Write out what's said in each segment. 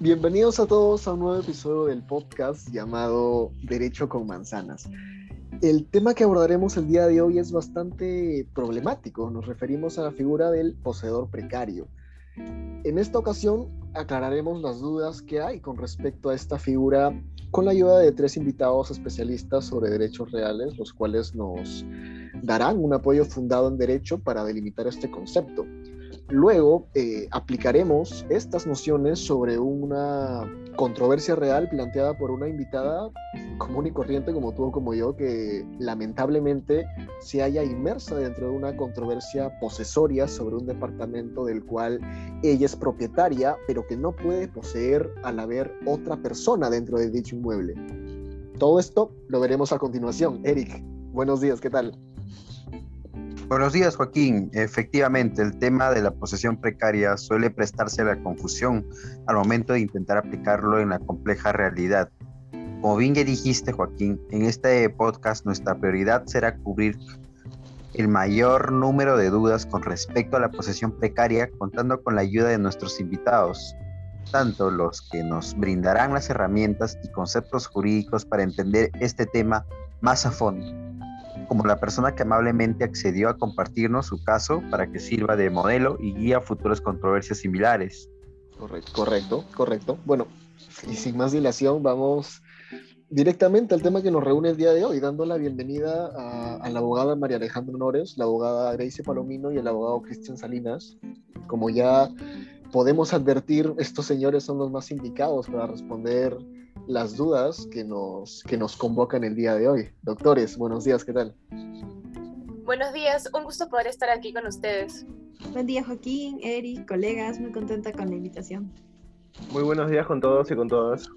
Bienvenidos a todos a un nuevo episodio del podcast llamado Derecho con Manzanas. El tema que abordaremos el día de hoy es bastante problemático. Nos referimos a la figura del poseedor precario. En esta ocasión aclararemos las dudas que hay con respecto a esta figura con la ayuda de tres invitados especialistas sobre derechos reales, los cuales nos darán un apoyo fundado en derecho para delimitar este concepto. Luego eh, aplicaremos estas nociones sobre una controversia real planteada por una invitada común y corriente como tú o como yo, que lamentablemente se haya inmersa dentro de una controversia posesoria sobre un departamento del cual ella es propietaria, pero que no puede poseer al haber otra persona dentro de dicho inmueble. Todo esto lo veremos a continuación. Eric, buenos días, ¿qué tal? Buenos días, Joaquín. Efectivamente, el tema de la posesión precaria suele prestarse a la confusión al momento de intentar aplicarlo en la compleja realidad. Como bien ya dijiste, Joaquín, en este podcast nuestra prioridad será cubrir el mayor número de dudas con respecto a la posesión precaria, contando con la ayuda de nuestros invitados, tanto los que nos brindarán las herramientas y conceptos jurídicos para entender este tema más a fondo como la persona que amablemente accedió a compartirnos su caso para que sirva de modelo y guía a futuras controversias similares. Correcto, correcto, correcto. Bueno, y sin más dilación, vamos directamente al tema que nos reúne el día de hoy, dando la bienvenida a, la abogada María Alejandra Honores, la abogada Grace Palomino y el abogado Cristian Salinas. Como ya podemos advertir, estos señores son los más indicados para responder las dudas que nos, que nos convocan el día de hoy. Doctores, buenos días, ¿qué tal? Buenos días, un gusto poder estar aquí con ustedes. Buen día Joaquín, Eric, colegas, muy contenta con la invitación. Muy buenos días con todos y con todas.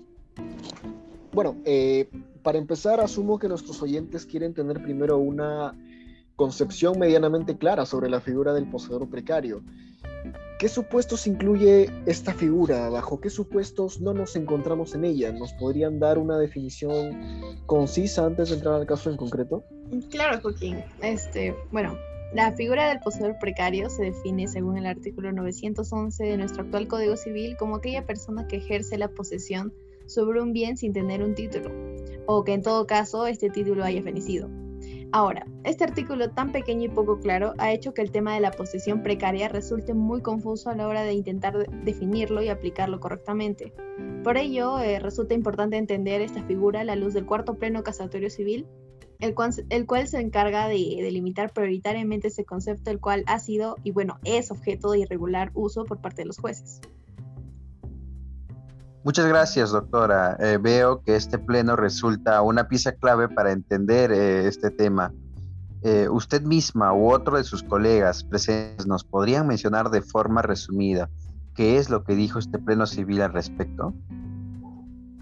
Bueno, eh, para empezar, asumo que nuestros oyentes quieren tener primero una concepción medianamente clara sobre la figura del poseedor precario. ¿Qué supuestos incluye esta figura? ¿Bajo qué supuestos no nos encontramos en ella? ¿Nos podrían dar una definición concisa antes de entrar al caso en concreto? Claro, Joaquín. Este, bueno, la figura del poseedor precario se define según el artículo 911 de nuestro actual Código Civil como aquella persona que ejerce la posesión sobre un bien sin tener un título, o que en todo caso este título haya fenecido. Ahora, este artículo tan pequeño y poco claro ha hecho que el tema de la posesión precaria resulte muy confuso a la hora de intentar definirlo y aplicarlo correctamente. Por ello, eh, resulta importante entender esta figura a la luz del cuarto pleno casatorio civil, el cual, el cual se encarga de delimitar prioritariamente ese concepto, el cual ha sido y bueno, es objeto de irregular uso por parte de los jueces. Muchas gracias, doctora. Eh, veo que este pleno resulta una pieza clave para entender eh, este tema. Eh, usted misma u otro de sus colegas presentes nos podrían mencionar de forma resumida qué es lo que dijo este pleno civil al respecto.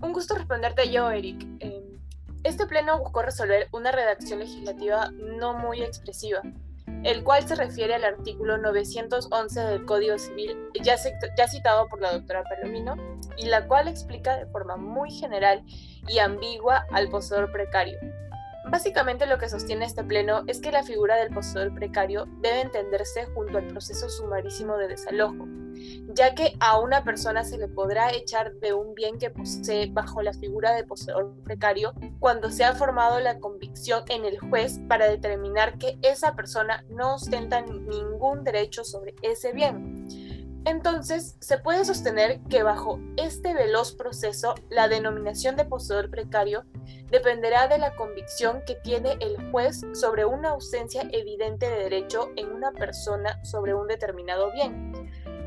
Un gusto responderte yo, Eric. este pleno buscó resolver una redacción legislativa no muy expresiva, el cual se refiere al artículo 911 del Código Civil, ya, citado por la doctora Palomino, y la cual explica de forma muy general y ambigua al poseedor precario. Básicamente lo que sostiene este pleno es que la figura del poseedor precario debe entenderse junto al proceso sumarísimo de desalojo, ya que a una persona se le podrá echar de un bien que posee bajo la figura de poseedor precario cuando se ha formado la convicción en el juez para determinar que esa persona no ostenta ningún derecho sobre ese bien. Entonces, se puede sostener que bajo este veloz proceso, la denominación de poseedor precario dependerá de la convicción que tiene el juez sobre una ausencia evidente de derecho en una persona sobre un determinado bien.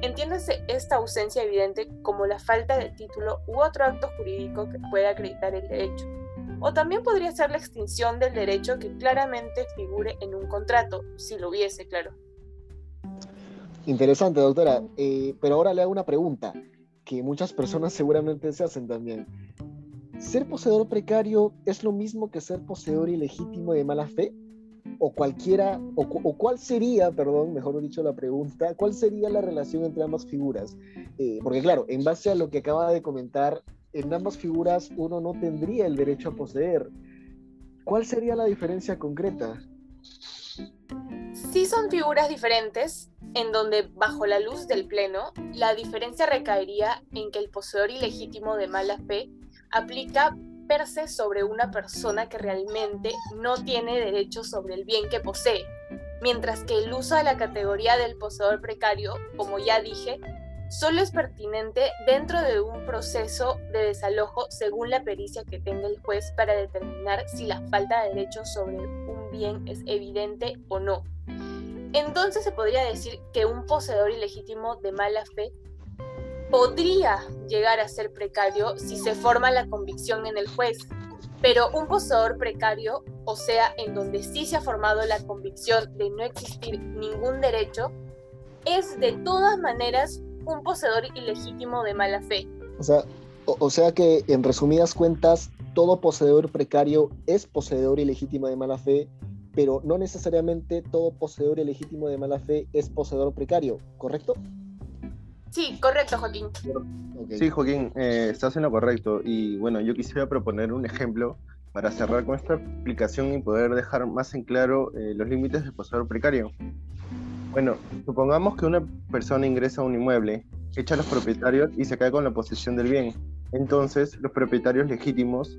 Entiéndase esta ausencia evidente como la falta de título u otro acto jurídico que pueda acreditar el derecho. O también podría ser la extinción del derecho que claramente figure en un contrato, si lo hubiese, claro. Interesante, doctora. Eh, pero ahora le hago una pregunta que muchas personas seguramente se hacen también. ¿Ser poseedor precario es lo mismo que ser poseedor ilegítimo de mala fe? O cualquiera, o, cuál sería, perdón, mejor dicho la pregunta, cuál sería la relación entre ambas figuras. Eh, porque claro, en base a lo que acaba de comentar, en ambas figuras uno no tendría el derecho a poseer. ¿Cuál sería la diferencia concreta? Sí son figuras diferentes, en donde, bajo la luz del Pleno, la diferencia recaería en que el poseedor ilegítimo de mala fe aplica per se sobre una persona que realmente no tiene derecho sobre el bien que posee, mientras que el uso de la categoría del poseedor precario, como ya dije, solo es pertinente dentro de un proceso de desalojo según la pericia que tenga el juez para determinar si la falta de derecho sobre un bien es evidente o no. Entonces se podría decir que un poseedor ilegítimo de mala fe podría llegar a ser precario si se forma la convicción en el juez, pero un poseedor precario, o sea, en donde sí se ha formado la convicción de no existir ningún derecho, es de todas maneras un poseedor ilegítimo de mala fe. O sea, o, sea que en resumidas cuentas, todo poseedor precario es poseedor ilegítimo de mala fe, pero no necesariamente todo poseedor ilegítimo de mala fe es poseedor precario, ¿correcto? Sí, correcto, Joaquín. Sí, Joaquín, eh, estás en lo correcto. Y bueno, yo quisiera proponer un ejemplo para cerrar con esta explicación y poder dejar más en claro eh, los límites del poseedor precario. Bueno, supongamos que una persona ingresa a un inmueble, echa a los propietarios y se cae con la posesión del bien. Entonces, los propietarios legítimos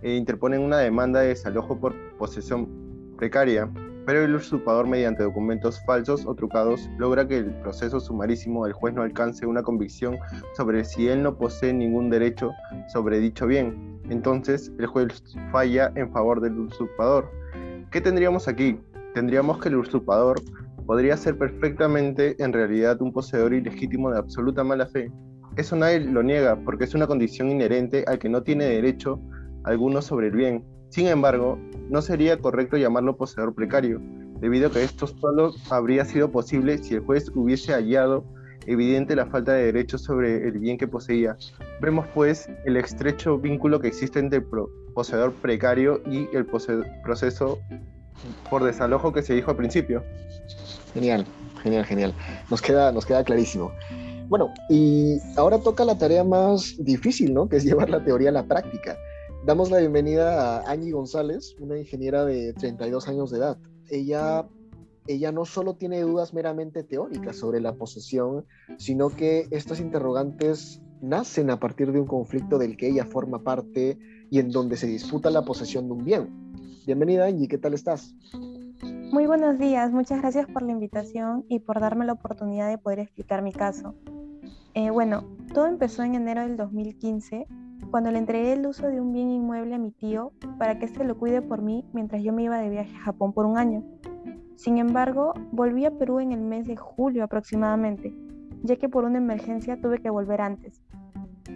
eh, interponen una demanda de desalojo por posesión precaria, pero el usurpador mediante documentos falsos o trucados logra que el proceso sumarísimo del juez no alcance una convicción sobre si él no posee ningún derecho sobre dicho bien. Entonces, el juez falla en favor del usurpador. ¿Qué tendríamos aquí? Tendríamos que el usurpador podría ser perfectamente en realidad un poseedor ilegítimo de absoluta mala fe. Eso nadie lo niega porque es una condición inherente al que no tiene derecho alguno sobre el bien. Sin embargo, no sería correcto llamarlo poseedor precario, debido a que esto solo habría sido posible si el juez hubiese hallado evidente la falta de derecho sobre el bien que poseía. Vemos pues el estrecho vínculo que existe entre el poseedor precario y el proceso por desalojo que se dijo al principio. Genial, genial, genial. Nos queda, nos queda clarísimo. Bueno, y ahora toca la tarea más difícil, ¿no? Que es llevar la teoría a la práctica. Damos la bienvenida a Angie González, una ingeniera de 32 años de edad. Ella, ella no solo tiene dudas meramente teóricas sobre la posesión, sino que estas interrogantes nacen a partir de un conflicto del que ella forma parte y en donde se disputa la posesión de un bien. Bienvenida Angie, ¿qué tal estás? Muy buenos días, muchas gracias por la invitación y por darme la oportunidad de poder explicar mi caso. Eh, bueno, todo empezó en enero del 2015, cuando le entregué el uso de un bien inmueble a mi tío para que éste lo cuide por mí mientras yo me iba de viaje a Japón por un año. Sin embargo, volví a Perú en el mes de julio aproximadamente, ya que por una emergencia tuve que volver antes.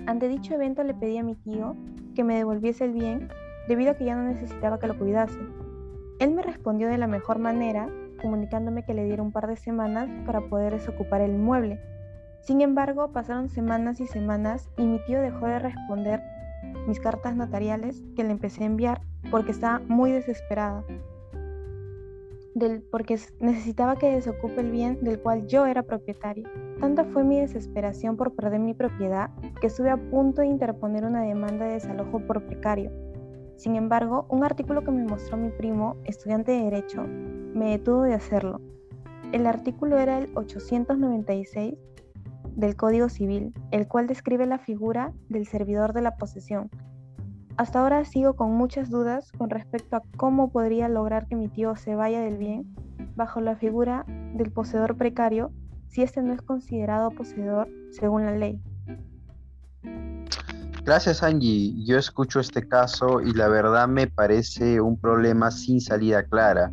Ante dicho evento le pedí a mi tío que me devolviese el bien debido a que ya no necesitaba que lo cuidase. Él me respondió de la mejor manera, comunicándome que le diera un par de semanas para poder desocupar el inmueble. Sin embargo, pasaron semanas y semanas y mi tío dejó de responder mis cartas notariales que le empecé a enviar porque estaba muy desesperada. Del, porque necesitaba que desocupe el bien del cual yo era propietario. Tanta fue mi desesperación por perder mi propiedad que estuve a punto de interponer una demanda de desalojo por precario, sin embargo, un artículo que me mostró mi primo, estudiante de Derecho, me detuvo de hacerlo. El artículo era el 896 del Código Civil, el cual describe la figura del servidor de la posesión. Hasta ahora sigo con muchas dudas con respecto a cómo podría lograr que mi tío se vaya del bien bajo la figura del poseedor precario si este no es considerado poseedor según la ley. Gracias Angie, yo escucho este caso y la verdad me parece un problema sin salida clara.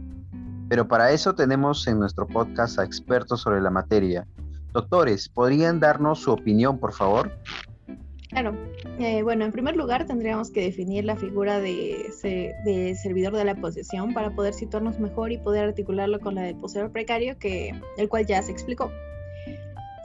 Pero para eso tenemos en nuestro podcast a expertos sobre la materia. Doctores, ¿podrían darnos su opinión, por favor? Claro. Eh, bueno, en primer lugar tendríamos que definir la figura de, servidor de la posesión para poder situarnos mejor y poder articularlo con la del poseedor precario, que, el cual ya se explicó.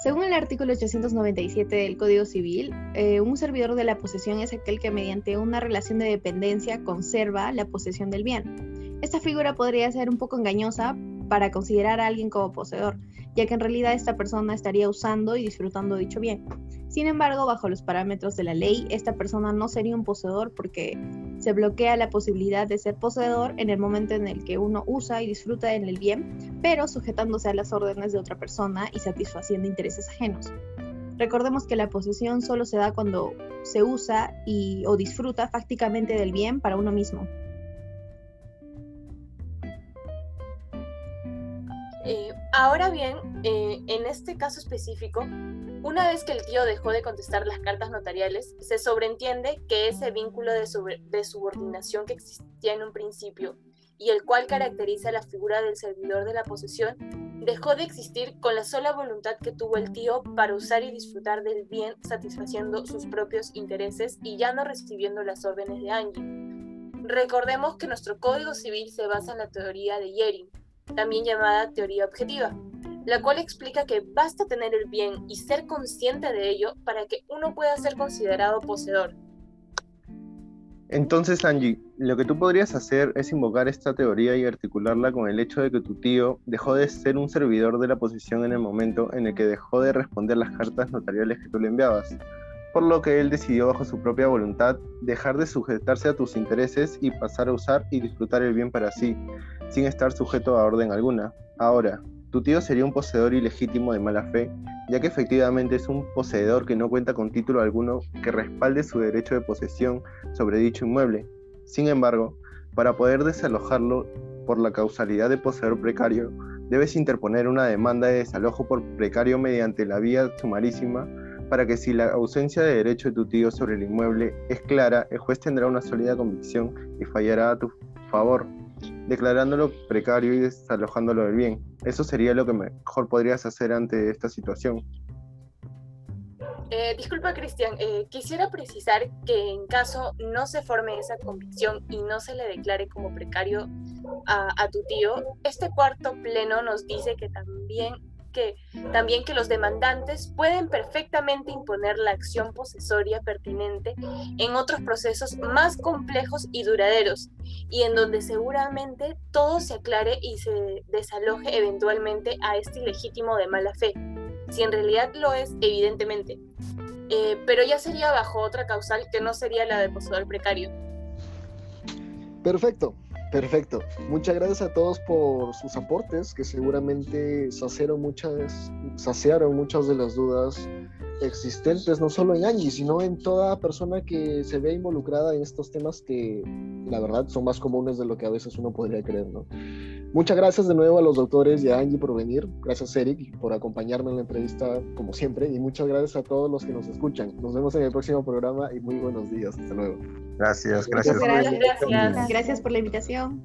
Según el artículo 897 del Código Civil, eh, un servidor de la posesión es aquel que mediante una relación de dependencia conserva la posesión del bien. Esta figura podría ser un poco engañosa para considerar a alguien como poseedor, ya que en realidad esta persona estaría usando y disfrutando dicho bien. Sin embargo, bajo los parámetros de la ley, esta persona no sería un poseedor porque Se bloquea la posibilidad de ser poseedor en el momento en el que uno usa y disfruta del bien, pero sujetándose a las órdenes de otra persona y satisfaciendo intereses ajenos. Recordemos que la posesión solo se da cuando se usa y, o disfruta fácticamente del bien para uno mismo. Eh, ahora bien, eh, en este caso específico, una vez que el tío dejó de contestar las cartas notariales, se sobreentiende que ese vínculo de, de subordinación que existía en un principio y el cual caracteriza la figura del servidor de la posesión, dejó de existir con la sola voluntad que tuvo el tío para usar y disfrutar del bien satisfaciendo sus propios intereses y ya no recibiendo las órdenes de Angie. Recordemos que nuestro Código Civil se basa en la teoría de Yering, también llamada teoría objetiva, la cual explica que basta tener el bien y ser consciente de ello para que uno pueda ser considerado poseedor. Entonces, Angie, lo que tú podrías hacer es invocar esta teoría y articularla con el hecho de que tu tío dejó de ser un servidor de la posición en el momento en el que dejó de responder las cartas notariales que tú le enviabas, por lo que él decidió bajo su propia voluntad dejar de sujetarse a tus intereses y pasar a usar y disfrutar el bien para sí, sin estar sujeto a orden alguna. Ahora, tu tío sería un poseedor ilegítimo de mala fe, ya que efectivamente es un poseedor que no cuenta con título alguno que respalde su derecho de posesión sobre dicho inmueble. Sin embargo, para poder desalojarlo por la causalidad de poseedor precario, debes interponer una demanda de desalojo por precario mediante la vía sumarísima para que si la ausencia de derecho de tu tío sobre el inmueble es clara, el juez tendrá una sólida convicción y fallará a tu favor declarándolo precario y desalojándolo del bien. Eso sería lo que mejor podrías hacer ante esta situación. Eh, disculpa, Cristian, eh, quisiera precisar que en caso no se forme esa convicción y no se le declare como precario a tu tío, este cuarto pleno nos dice que también que también que los demandantes pueden perfectamente imponer la acción posesoria pertinente en otros procesos más complejos y duraderos, y en donde seguramente todo se aclare y se desaloje eventualmente a este ilegítimo de mala fe, si en realidad lo es, evidentemente. Eh, pero ya sería bajo otra causal que no sería la de poseedor precario. Perfecto. Perfecto. Muchas gracias a todos por sus aportes, que seguramente saciaron muchas, saciaron muchas de las dudas existentes, no solo en Angie, sino en toda persona que se vea involucrada en estos temas que, la verdad, son más comunes de lo que a veces uno podría creer. Muchas gracias de nuevo a los doctores y a Angie por venir. Gracias, Eric, por acompañarme en la entrevista, como siempre. Y muchas gracias a todos los que nos escuchan. Nos vemos en el próximo programa y muy buenos días. Hasta luego. Gracias, gracias. Gracias, gracias. gracias por la invitación.